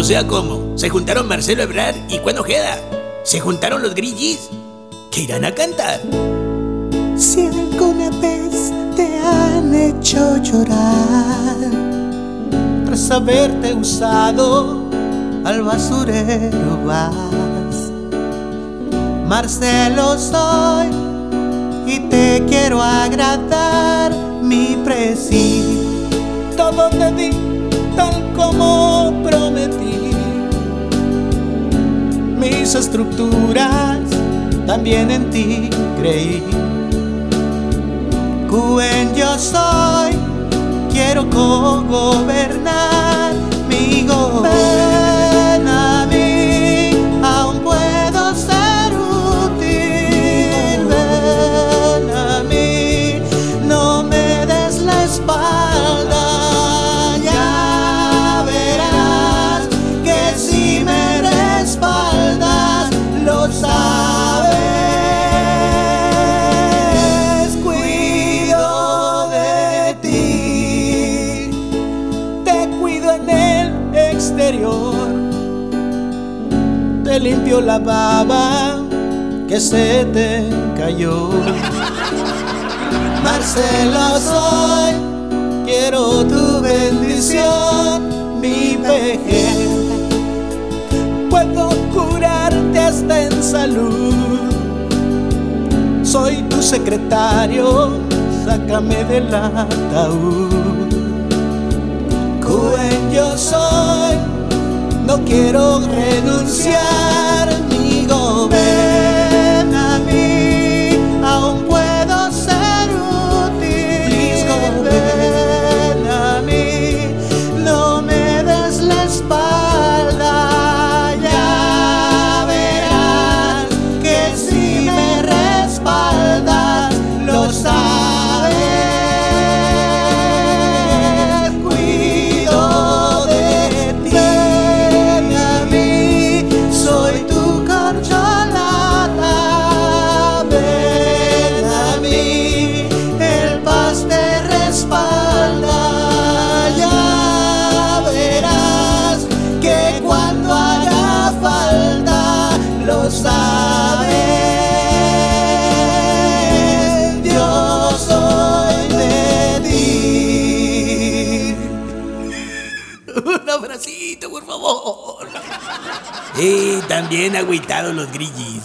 O sea, ¿cómo? ¿Se juntaron Marcelo Ebrard y Juan Ojeda? ¿Se juntaron los grillis? ¿Qué irán a cantar? Si alguna vez te han hecho llorar tras haberte usado al basurero vas. Marcelo soy y te quiero agradar mi presi. Todo te di tal como prometí. Mis estructuras también en ti creí. Cuen yo soy, quiero co-gobernar te limpio la baba que se te cayó. Marcelo soy, quiero tu bendición, mi peje. Puedo curarte hasta en salud. Soy tu secretario, sácame del ataúd. Cuen yo soy, no quiero renunciar, lo sabes. Yo soy de. Un abracito, por favor. Y también agüitados los grillis.